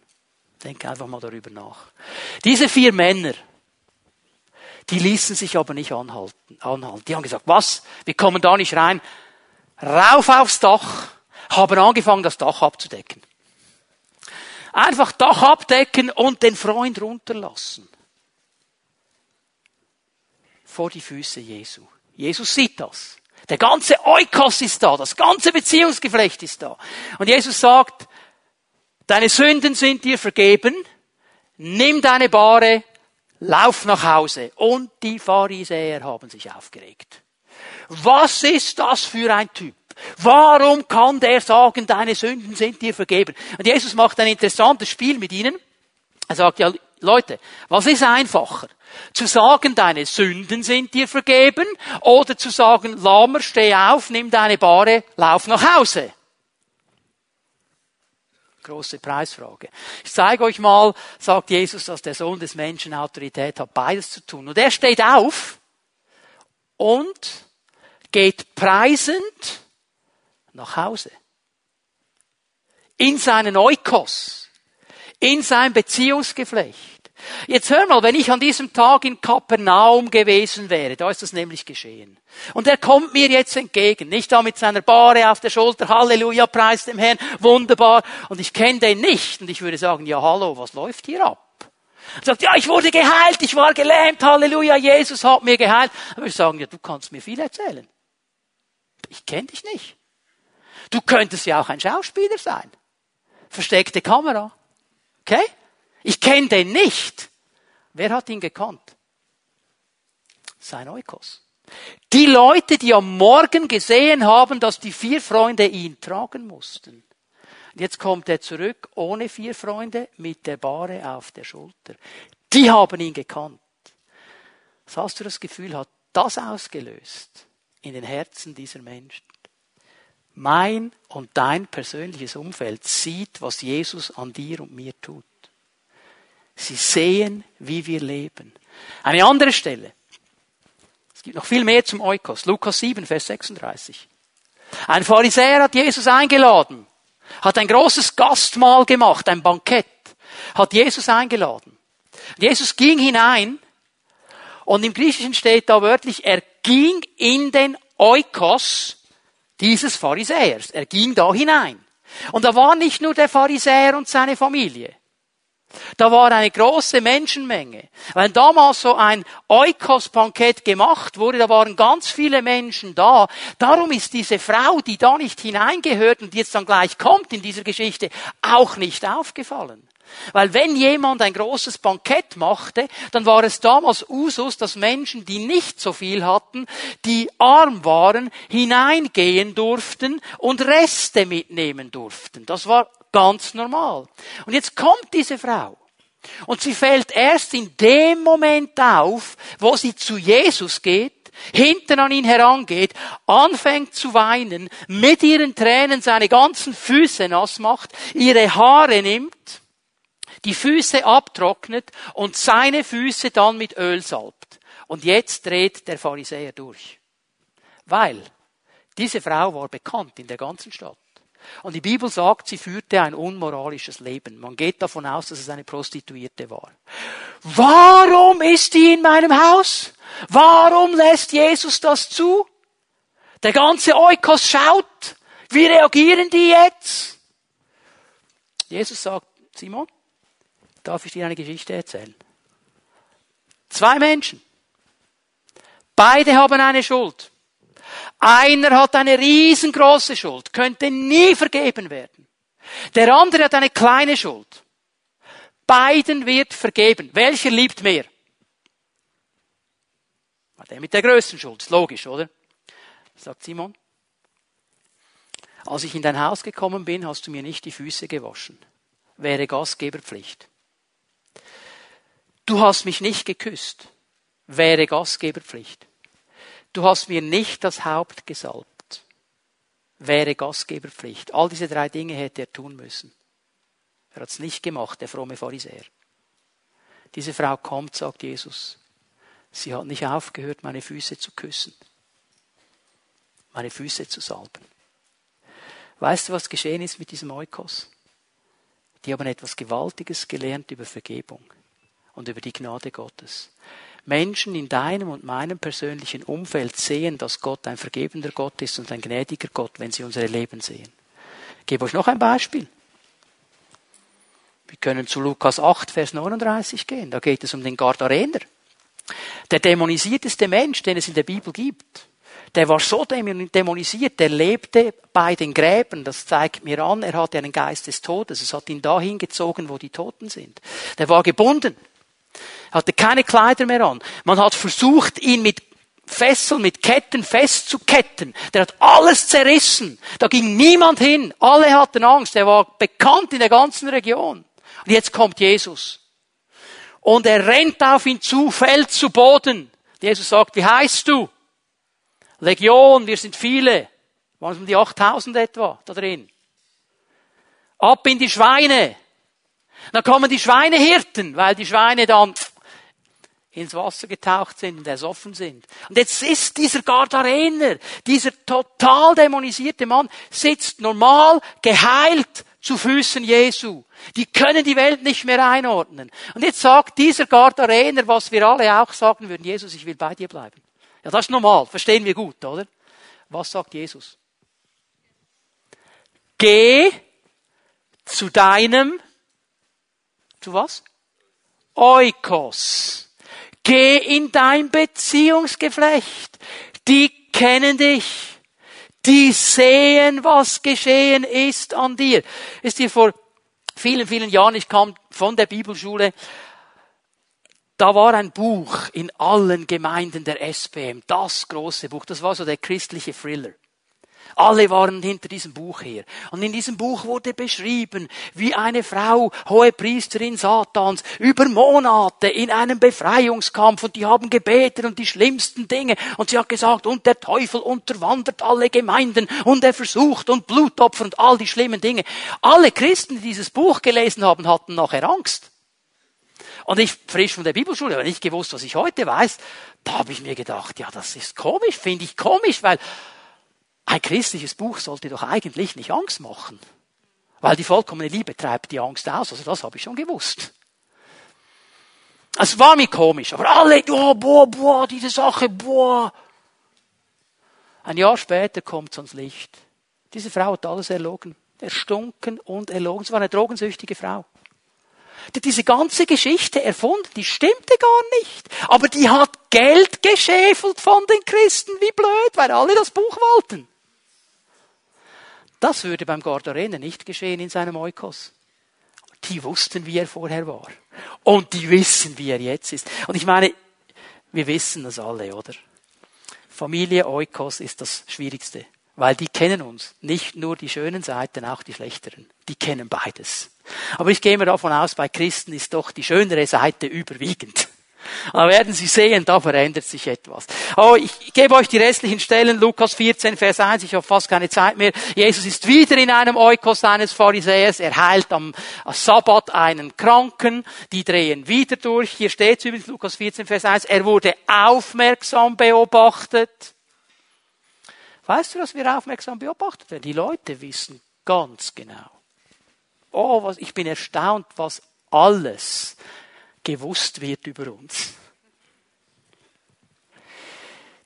Denke einfach mal darüber nach. Diese vier Männer, die ließen sich aber nicht anhalten, anhalten. Die haben gesagt, was? Wir kommen da nicht rein. Rauf aufs Dach, haben angefangen, das Dach abzudecken. Einfach Dach abdecken und den Freund runterlassen. Vor die Füße Jesu. Jesus sieht das. Der ganze Eukos ist da, das ganze Beziehungsgeflecht ist da. Und Jesus sagt, deine Sünden sind dir vergeben, nimm deine Bahre, lauf nach Hause. Und die Pharisäer haben sich aufgeregt. Was ist das für ein Typ? Warum kann der sagen, deine Sünden sind dir vergeben? Und Jesus macht ein interessantes Spiel mit ihnen. Er sagt, ja, Leute, was ist einfacher? Zu sagen, deine Sünden sind dir vergeben oder zu sagen, Lamer, steh auf, nimm deine Bahre, lauf nach Hause. Große Preisfrage. Ich zeige euch mal, sagt Jesus, dass der Sohn des Menschen Autorität hat, beides zu tun. Und er steht auf und geht preisend nach Hause. In seinen Eukos. In sein Beziehungsgeflecht. Jetzt hör mal, wenn ich an diesem Tag in Kapernaum gewesen wäre, da ist das nämlich geschehen. Und er kommt mir jetzt entgegen, nicht da mit seiner Bahre auf der Schulter, Halleluja, preis dem Herrn, wunderbar. Und ich kenne den nicht. Und ich würde sagen, ja hallo, was läuft hier ab? Er sagt, ja, ich wurde geheilt, ich war gelähmt, Halleluja, Jesus hat mir geheilt. Dann würde ich sagen, ja, du kannst mir viel erzählen. Ich kenne dich nicht. Du könntest ja auch ein Schauspieler sein. Versteckte Kamera. Okay? Ich kenne den nicht. Wer hat ihn gekannt? Sein Eukos. Die Leute, die am Morgen gesehen haben, dass die vier Freunde ihn tragen mussten. Jetzt kommt er zurück ohne vier Freunde mit der Bahre auf der Schulter. Die haben ihn gekannt. Was hast du das Gefühl, hat das ausgelöst in den Herzen dieser Menschen? Mein und dein persönliches Umfeld sieht, was Jesus an dir und mir tut. Sie sehen, wie wir leben. Eine andere Stelle. Es gibt noch viel mehr zum Eukos. Lukas 7, Vers 36. Ein Pharisäer hat Jesus eingeladen, hat ein großes Gastmahl gemacht, ein Bankett, hat Jesus eingeladen. Jesus ging hinein und im Griechischen steht da wörtlich, er ging in den Eukos dieses Pharisäers. Er ging da hinein. Und da war nicht nur der Pharisäer und seine Familie. Da war eine große Menschenmenge. Weil damals so ein Eukos-Bankett gemacht wurde, da waren ganz viele Menschen da. Darum ist diese Frau, die da nicht hineingehört und jetzt dann gleich kommt in dieser Geschichte, auch nicht aufgefallen. Weil wenn jemand ein großes Bankett machte, dann war es damals Usus, dass Menschen, die nicht so viel hatten, die arm waren, hineingehen durften und Reste mitnehmen durften. Das war ganz normal. Und jetzt kommt diese Frau Und sie fällt erst in dem Moment auf, wo sie zu Jesus geht, hinten an ihn herangeht, anfängt zu weinen, mit ihren Tränen seine ganzen Füße nass macht, ihre Haare nimmt, die Füße abtrocknet und seine Füße dann mit Öl salbt. Und jetzt dreht der Pharisäer durch. Weil diese Frau war bekannt in der ganzen Stadt. Und die Bibel sagt, sie führte ein unmoralisches Leben. Man geht davon aus, dass es eine Prostituierte war. Warum ist die in meinem Haus? Warum lässt Jesus das zu? Der ganze Eukos schaut. Wie reagieren die jetzt? Jesus sagt, Simon, darf ich dir eine Geschichte erzählen? Zwei Menschen. Beide haben eine Schuld. Einer hat eine riesengroße Schuld, könnte nie vergeben werden. Der andere hat eine kleine Schuld. Beiden wird vergeben. Welcher liebt mehr? Der mit der größten Schuld. Ist logisch, oder? Sagt Simon. Als ich in dein Haus gekommen bin, hast du mir nicht die Füße gewaschen. Wäre Gastgeberpflicht. Du hast mich nicht geküsst. Wäre Gastgeberpflicht. Du hast mir nicht das Haupt gesalbt. Wäre Gastgeberpflicht. All diese drei Dinge hätte er tun müssen. Er hat es nicht gemacht, der fromme Pharisäer. Diese Frau kommt, sagt Jesus. Sie hat nicht aufgehört, meine Füße zu küssen, meine Füße zu salben. Weißt du, was geschehen ist mit diesem Eukos? Die haben etwas Gewaltiges gelernt über Vergebung und über die Gnade Gottes. Menschen in deinem und meinem persönlichen Umfeld sehen, dass Gott ein vergebender Gott ist und ein gnädiger Gott, wenn sie unsere Leben sehen. Ich gebe euch noch ein Beispiel. Wir können zu Lukas 8, Vers 39 gehen. Da geht es um den Gardarener. Der dämonisierteste Mensch, den es in der Bibel gibt. Der war so dämonisiert, der lebte bei den Gräbern. Das zeigt mir an, er hatte einen Geist des Todes. Es hat ihn dahin gezogen, wo die Toten sind. Der war gebunden hatte keine Kleider mehr an. Man hat versucht, ihn mit Fesseln, mit Ketten festzuketten. Der hat alles zerrissen. Da ging niemand hin. Alle hatten Angst. Er war bekannt in der ganzen Region. Und jetzt kommt Jesus. Und er rennt auf ihn zu, fällt zu Boden. Jesus sagt, wie heißt du? Legion, wir sind viele. Waren es um die 8000 etwa da drin? Ab in die Schweine. Dann kommen die Schweinehirten, weil die Schweine dann ins Wasser getaucht sind und ersoffen sind. Und jetzt ist dieser Gardarener, dieser total dämonisierte Mann, sitzt normal, geheilt zu Füßen Jesu. Die können die Welt nicht mehr einordnen. Und jetzt sagt dieser Gardarener, was wir alle auch sagen würden, Jesus, ich will bei dir bleiben. Ja, das ist normal, verstehen wir gut, oder? Was sagt Jesus? Geh zu deinem, zu was? Oikos. Geh in dein Beziehungsgeflecht. Die kennen dich. Die sehen, was geschehen ist an dir. Ist dir vor vielen, vielen Jahren, ich kam von der Bibelschule, da war ein Buch in allen Gemeinden der SPM, das große Buch, das war so der christliche Thriller. Alle waren hinter diesem Buch her. Und in diesem Buch wurde beschrieben, wie eine Frau, hohe Priesterin Satans, über Monate in einem Befreiungskampf und die haben gebetet und die schlimmsten Dinge. Und sie hat gesagt, und der Teufel unterwandert alle Gemeinden und er versucht und Blutopfer und all die schlimmen Dinge. Alle Christen, die dieses Buch gelesen haben, hatten nachher Angst. Und ich, frisch von der Bibelschule, aber nicht gewusst, was ich heute weiß, da habe ich mir gedacht, ja, das ist komisch, finde ich komisch, weil ein christliches Buch sollte doch eigentlich nicht Angst machen. Weil die vollkommene Liebe treibt die Angst aus. Also das habe ich schon gewusst. Es war mir komisch, aber alle, oh, boah, boah, diese Sache, boah. Ein Jahr später kommt es ans Licht. Diese Frau hat alles erlogen. Erstunken und erlogen. Sie war eine drogensüchtige Frau. Die diese ganze Geschichte erfunden, die stimmte gar nicht. Aber die hat Geld geschäfelt von den Christen. Wie blöd, weil alle das Buch wollten. Das würde beim Gardarener nicht geschehen in seinem Eukos. Die wussten, wie er vorher war. Und die wissen, wie er jetzt ist. Und ich meine, wir wissen das alle, oder? Familie Eukos ist das Schwierigste. Weil die kennen uns. Nicht nur die schönen Seiten, auch die schlechteren. Die kennen beides. Aber ich gehe mir davon aus, bei Christen ist doch die schönere Seite überwiegend. Da werden Sie sehen, da verändert sich etwas. Oh, ich gebe euch die restlichen Stellen, Lukas 14, Vers 1, ich habe fast keine Zeit mehr. Jesus ist wieder in einem Eukos eines Pharisäers, er heilt am Sabbat einen Kranken, die drehen wieder durch. Hier steht es übrigens, Lukas 14, Vers 1, er wurde aufmerksam beobachtet. Weißt du, dass wir aufmerksam beobachtet werden? Die Leute wissen ganz genau. Oh, was, ich bin erstaunt, was alles gewusst wird über uns.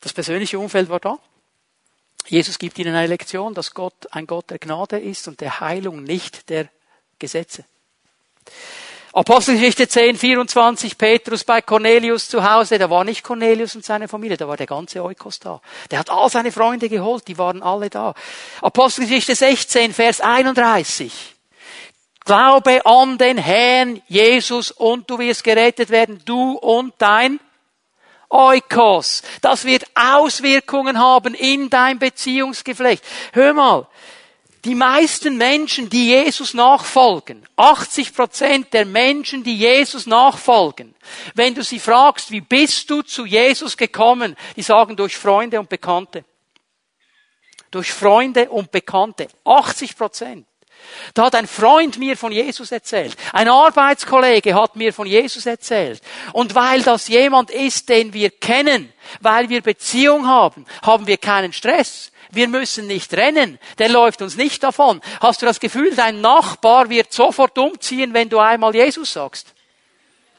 Das persönliche Umfeld war da. Jesus gibt ihnen eine Lektion, dass Gott ein Gott der Gnade ist und der Heilung, nicht der Gesetze. Apostelgeschichte 10, 24, Petrus bei Cornelius zu Hause, da war nicht Cornelius und seine Familie, da war der ganze Eukos da. Der hat all seine Freunde geholt, die waren alle da. Apostelgeschichte 16, Vers 31. Glaube an den Herrn Jesus und du wirst gerettet werden, du und dein Eukos. Das wird Auswirkungen haben in dein Beziehungsgeflecht. Hör mal, die meisten Menschen, die Jesus nachfolgen, 80 Prozent der Menschen, die Jesus nachfolgen, wenn du sie fragst, wie bist du zu Jesus gekommen, die sagen durch Freunde und Bekannte. Durch Freunde und Bekannte. 80 Prozent. Da hat ein Freund mir von Jesus erzählt. Ein Arbeitskollege hat mir von Jesus erzählt. Und weil das jemand ist, den wir kennen, weil wir Beziehung haben, haben wir keinen Stress. Wir müssen nicht rennen. Der läuft uns nicht davon. Hast du das Gefühl, dein Nachbar wird sofort umziehen, wenn du einmal Jesus sagst?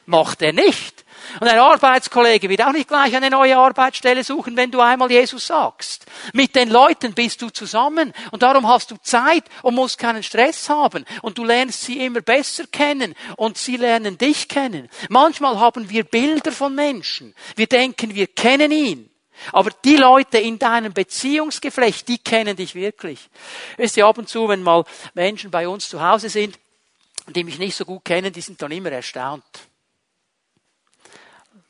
Macht er nicht. Und ein Arbeitskollege wird auch nicht gleich eine neue Arbeitsstelle suchen, wenn du einmal Jesus sagst. Mit den Leuten bist du zusammen und darum hast du Zeit und musst keinen Stress haben und du lernst sie immer besser kennen und sie lernen dich kennen. Manchmal haben wir Bilder von Menschen. Wir denken, wir kennen ihn. Aber die Leute in deinem Beziehungsgeflecht, die kennen dich wirklich. Wisst ihr, ab und zu, wenn mal Menschen bei uns zu Hause sind, die mich nicht so gut kennen, die sind dann immer erstaunt.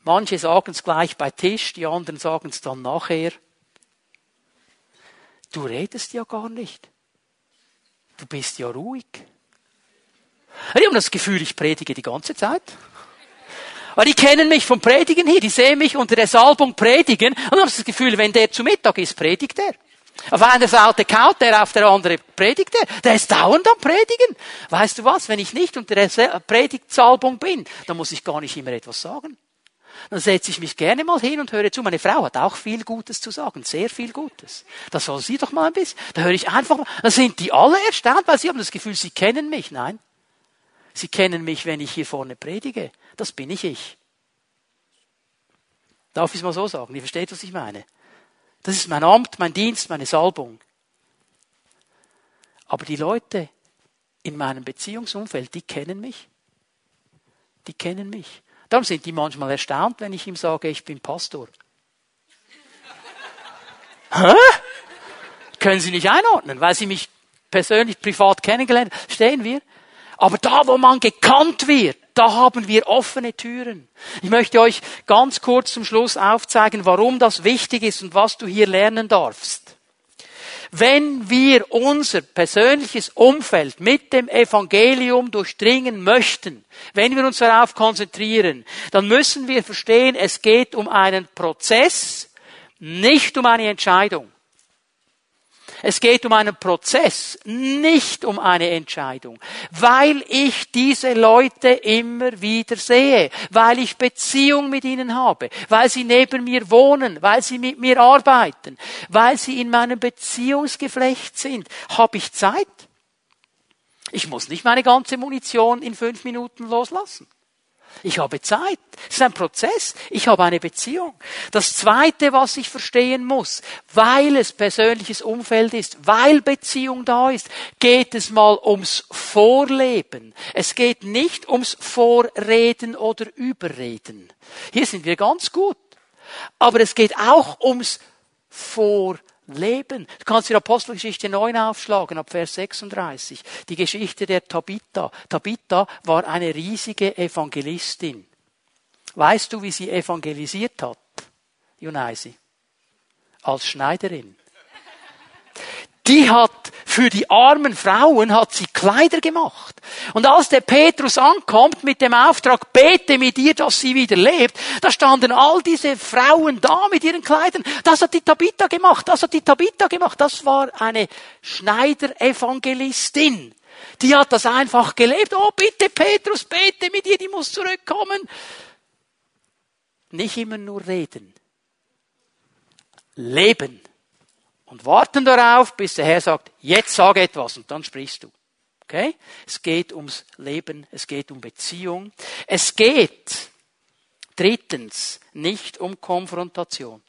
Manche sagen es gleich bei Tisch, die anderen sagen es dann nachher. Du redest ja gar nicht. Du bist ja ruhig. Ich habe das Gefühl, ich predige die ganze Zeit. Aber die kennen mich vom Predigen hier, die sehen mich unter der Salbung predigen und haben das Gefühl, wenn der zu Mittag ist, predigt er. Auf einer Seite kaut er, auf der anderen predigt er. Der ist dauernd am Predigen. Weißt du was? Wenn ich nicht unter der Predigtsalbung bin, dann muss ich gar nicht immer etwas sagen. Dann setze ich mich gerne mal hin und höre zu. Meine Frau hat auch viel Gutes zu sagen, sehr viel Gutes. Das soll sie doch mal ein bisschen. Da höre ich einfach mal. Dann sind die alle erstaunt, weil sie haben das Gefühl, sie kennen mich. Nein. Sie kennen mich, wenn ich hier vorne predige. Das bin ich ich. Darf ich es mal so sagen? Ihr versteht, was ich meine? Das ist mein Amt, mein Dienst, meine Salbung. Aber die Leute in meinem Beziehungsumfeld, die kennen mich. Die kennen mich. Darum sind die manchmal erstaunt, wenn ich ihm sage, ich bin Pastor. Hä? Können Sie nicht einordnen, weil Sie mich persönlich privat kennengelernt haben. Stehen wir? Aber da, wo man gekannt wird, da haben wir offene Türen. Ich möchte euch ganz kurz zum Schluss aufzeigen, warum das wichtig ist und was du hier lernen darfst. Wenn wir unser persönliches Umfeld mit dem Evangelium durchdringen möchten, wenn wir uns darauf konzentrieren, dann müssen wir verstehen, es geht um einen Prozess, nicht um eine Entscheidung. Es geht um einen Prozess, nicht um eine Entscheidung, weil ich diese Leute immer wieder sehe, weil ich Beziehung mit ihnen habe, weil sie neben mir wohnen, weil sie mit mir arbeiten, weil sie in meinem Beziehungsgeflecht sind. Habe ich Zeit? Ich muss nicht meine ganze Munition in fünf Minuten loslassen. Ich habe Zeit. Es ist ein Prozess. Ich habe eine Beziehung. Das Zweite, was ich verstehen muss, weil es persönliches Umfeld ist, weil Beziehung da ist, geht es mal ums Vorleben. Es geht nicht ums Vorreden oder Überreden. Hier sind wir ganz gut. Aber es geht auch ums Vorleben. Leben. Du kannst die Apostelgeschichte 9 aufschlagen, ab Vers 36. Die Geschichte der Tabitha. Tabitha war eine riesige Evangelistin. Weißt du, wie sie evangelisiert hat? Junaisi. Als Schneiderin. Die hat für die armen Frauen hat sie Kleider gemacht. Und als der Petrus ankommt mit dem Auftrag, bete mit ihr, dass sie wieder lebt, da standen all diese Frauen da mit ihren Kleidern. Das hat die Tabitha gemacht, das hat die Tabitha gemacht. Das war eine Schneiderevangelistin. Die hat das einfach gelebt. Oh, bitte Petrus, bete mit ihr, die muss zurückkommen. Nicht immer nur reden. Leben. Und warten darauf, bis der Herr sagt, jetzt sage etwas und dann sprichst du. Okay? Es geht ums Leben, es geht um Beziehung. Es geht drittens nicht um Konfrontation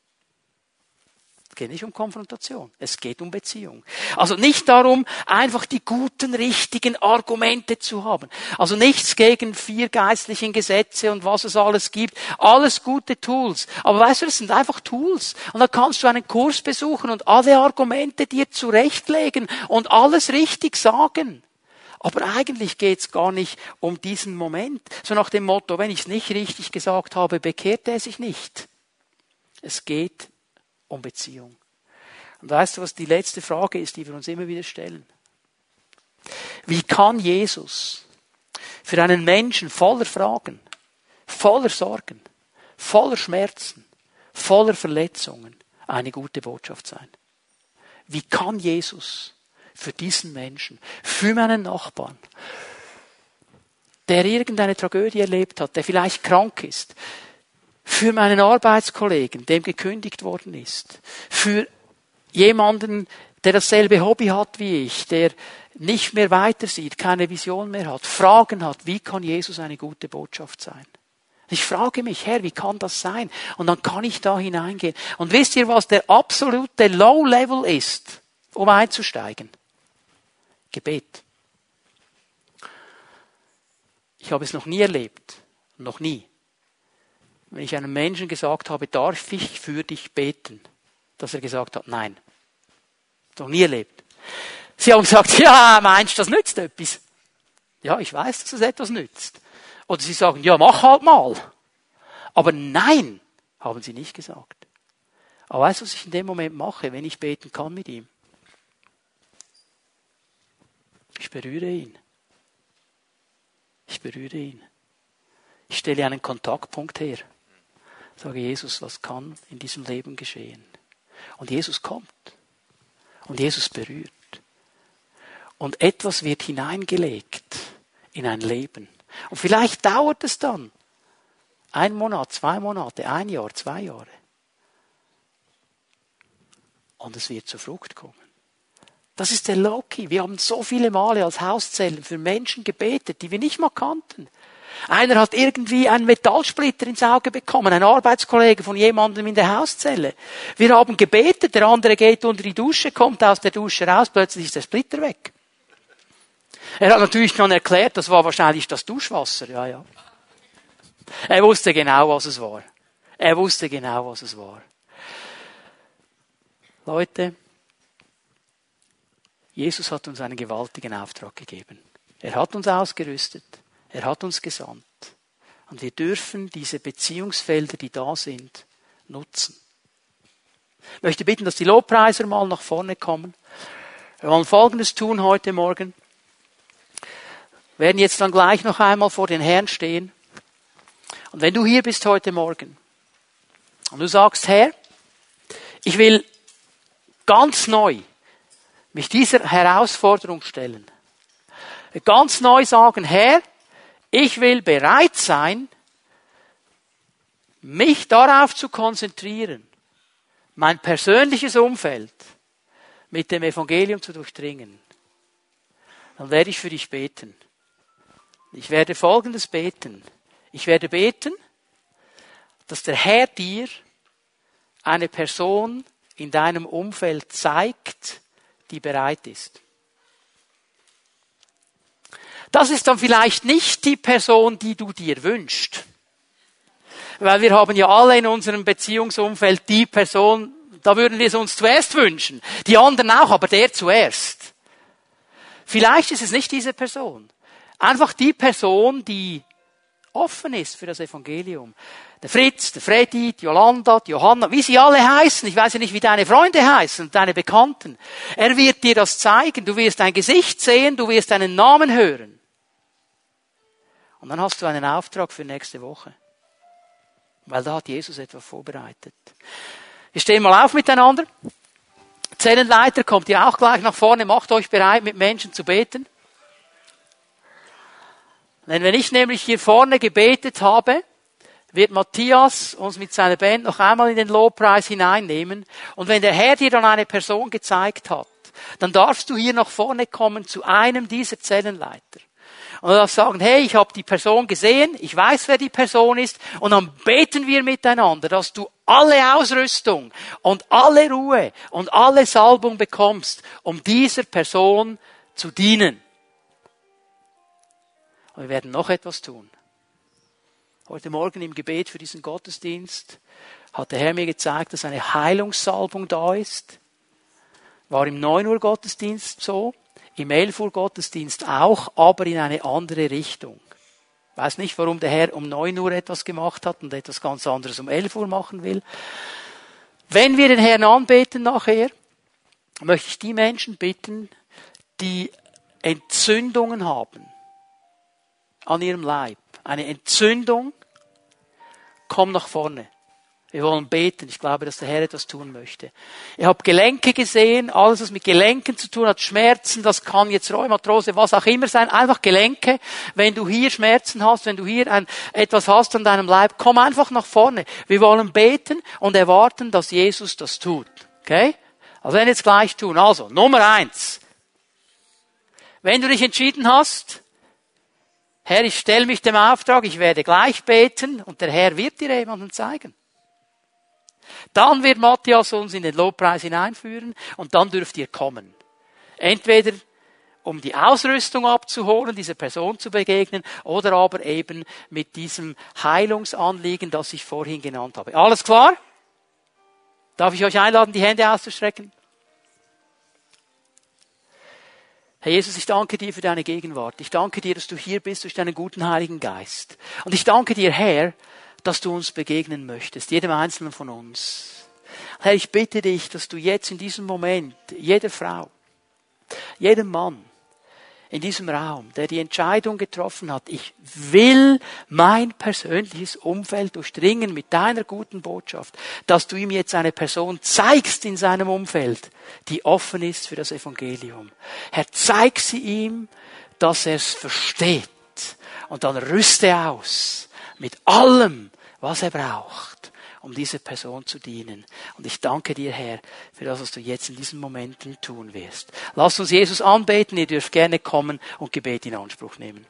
geht nicht um Konfrontation. Es geht um Beziehung. Also nicht darum, einfach die guten, richtigen Argumente zu haben. Also nichts gegen vier geistlichen Gesetze und was es alles gibt. Alles gute Tools. Aber weißt du, das sind einfach Tools. Und da kannst du einen Kurs besuchen und alle Argumente dir zurechtlegen und alles richtig sagen. Aber eigentlich geht's gar nicht um diesen Moment. So nach dem Motto, wenn ich es nicht richtig gesagt habe, bekehrt er sich nicht. Es geht um Beziehung. Und weißt du, was die letzte Frage ist, die wir uns immer wieder stellen? Wie kann Jesus für einen Menschen voller Fragen, voller Sorgen, voller Schmerzen, voller Verletzungen eine gute Botschaft sein? Wie kann Jesus für diesen Menschen, für meinen Nachbarn, der irgendeine Tragödie erlebt hat, der vielleicht krank ist, für meinen Arbeitskollegen, dem gekündigt worden ist, für jemanden, der dasselbe Hobby hat wie ich, der nicht mehr weiter sieht, keine Vision mehr hat, Fragen hat, wie kann Jesus eine gute Botschaft sein? Ich frage mich, Herr, wie kann das sein? Und dann kann ich da hineingehen. Und wisst ihr, was der absolute Low Level ist, um einzusteigen? Gebet. Ich habe es noch nie erlebt. Noch nie wenn ich einem Menschen gesagt habe, darf ich für dich beten, dass er gesagt hat, nein. Doch nie erlebt. Sie haben gesagt, ja, meinst du, das nützt etwas? Ja, ich weiß, dass es etwas nützt. Oder sie sagen, ja, mach halt mal. Aber nein, haben sie nicht gesagt. Aber weißt du, was ich in dem Moment mache, wenn ich beten kann mit ihm? Ich berühre ihn. Ich berühre ihn. Ich stelle einen Kontaktpunkt her. Sage Jesus, was kann in diesem Leben geschehen? Und Jesus kommt. Und Jesus berührt. Und etwas wird hineingelegt in ein Leben. Und vielleicht dauert es dann ein Monat, zwei Monate, ein Jahr, zwei Jahre. Und es wird zur Frucht kommen. Das ist der Loki. Wir haben so viele Male als Hauszellen für Menschen gebetet, die wir nicht mal kannten, einer hat irgendwie einen Metallsplitter ins Auge bekommen, ein Arbeitskollege von jemandem in der Hauszelle. Wir haben gebetet, der andere geht unter die Dusche, kommt aus der Dusche raus, plötzlich ist der Splitter weg. Er hat natürlich schon erklärt, das war wahrscheinlich das Duschwasser, ja, ja. Er wusste genau, was es war. Er wusste genau, was es war. Leute, Jesus hat uns einen gewaltigen Auftrag gegeben. Er hat uns ausgerüstet. Er hat uns gesandt. Und wir dürfen diese Beziehungsfelder, die da sind, nutzen. Ich möchte bitten, dass die Lobpreiser mal nach vorne kommen. Wir wollen Folgendes tun heute Morgen. Wir werden jetzt dann gleich noch einmal vor den Herrn stehen. Und wenn du hier bist heute Morgen und du sagst, Herr, ich will ganz neu mich dieser Herausforderung stellen. Ganz neu sagen, Herr, ich will bereit sein, mich darauf zu konzentrieren, mein persönliches Umfeld mit dem Evangelium zu durchdringen. Dann werde ich für dich beten. Ich werde Folgendes beten. Ich werde beten, dass der Herr dir eine Person in deinem Umfeld zeigt, die bereit ist. Das ist dann vielleicht nicht die Person, die du dir wünschst. Weil wir haben ja alle in unserem Beziehungsumfeld die Person, da würden wir es uns zuerst wünschen. Die anderen auch, aber der zuerst. Vielleicht ist es nicht diese Person. Einfach die Person, die offen ist für das Evangelium. der Fritz, der Freddy, die Jolanda, die Johanna, wie sie alle heißen. Ich weiß ja nicht, wie deine Freunde heißen, deine Bekannten. Er wird dir das zeigen. Du wirst ein Gesicht sehen, du wirst einen Namen hören. Und dann hast du einen Auftrag für nächste Woche. Weil da hat Jesus etwas vorbereitet. Wir stehen mal auf miteinander. Zellenleiter kommt ihr auch gleich nach vorne, macht euch bereit, mit Menschen zu beten. Denn wenn ich nämlich hier vorne gebetet habe, wird Matthias uns mit seiner Band noch einmal in den Lobpreis hineinnehmen. Und wenn der Herr dir dann eine Person gezeigt hat, dann darfst du hier nach vorne kommen zu einem dieser Zellenleiter. Und darfst sagen, hey, ich habe die Person gesehen, ich weiß, wer die Person ist, und dann beten wir miteinander, dass du alle Ausrüstung und alle Ruhe und alle Salbung bekommst, um dieser Person zu dienen. Und wir werden noch etwas tun. Heute Morgen im Gebet für diesen Gottesdienst hat der Herr mir gezeigt, dass eine Heilungssalbung da ist. War im 9 Uhr Gottesdienst so, im 11 Uhr Gottesdienst auch, aber in eine andere Richtung. Ich weiß nicht, warum der Herr um 9 Uhr etwas gemacht hat und etwas ganz anderes um 11 Uhr machen will. Wenn wir den Herrn anbeten nachher, möchte ich die Menschen bitten, die Entzündungen haben an ihrem Leib. Eine Entzündung komm nach vorne. Wir wollen beten. Ich glaube, dass der Herr etwas tun möchte. Ich habe Gelenke gesehen, alles, was mit Gelenken zu tun hat, Schmerzen, das kann jetzt Rheumatrose, was auch immer sein, einfach Gelenke. Wenn du hier Schmerzen hast, wenn du hier ein, etwas hast an deinem Leib, komm einfach nach vorne. Wir wollen beten und erwarten, dass Jesus das tut. Okay? Also wenn jetzt gleich tun. Also, Nummer eins. Wenn du dich entschieden hast, Herr, ich stelle mich dem Auftrag, ich werde gleich beten und der Herr wird dir jemanden zeigen. Dann wird Matthias uns in den Lobpreis hineinführen und dann dürft ihr kommen. Entweder um die Ausrüstung abzuholen, dieser Person zu begegnen, oder aber eben mit diesem Heilungsanliegen, das ich vorhin genannt habe. Alles klar? Darf ich euch einladen, die Hände auszustrecken? Herr Jesus, ich danke dir für deine Gegenwart. Ich danke dir, dass du hier bist durch deinen guten Heiligen Geist. Und ich danke dir, Herr, dass du uns begegnen möchtest, jedem Einzelnen von uns. Herr, ich bitte dich, dass du jetzt in diesem Moment, jede Frau, jedem Mann, in diesem Raum, der die Entscheidung getroffen hat, ich will mein persönliches Umfeld durchdringen mit deiner guten Botschaft, dass du ihm jetzt eine Person zeigst in seinem Umfeld, die offen ist für das Evangelium. Herr, zeig sie ihm, dass er es versteht und dann rüste aus mit allem, was er braucht um dieser Person zu dienen. Und ich danke dir, Herr, für das, was du jetzt in diesen Momenten tun wirst. Lass uns Jesus anbeten. Ihr dürft gerne kommen und Gebet in Anspruch nehmen.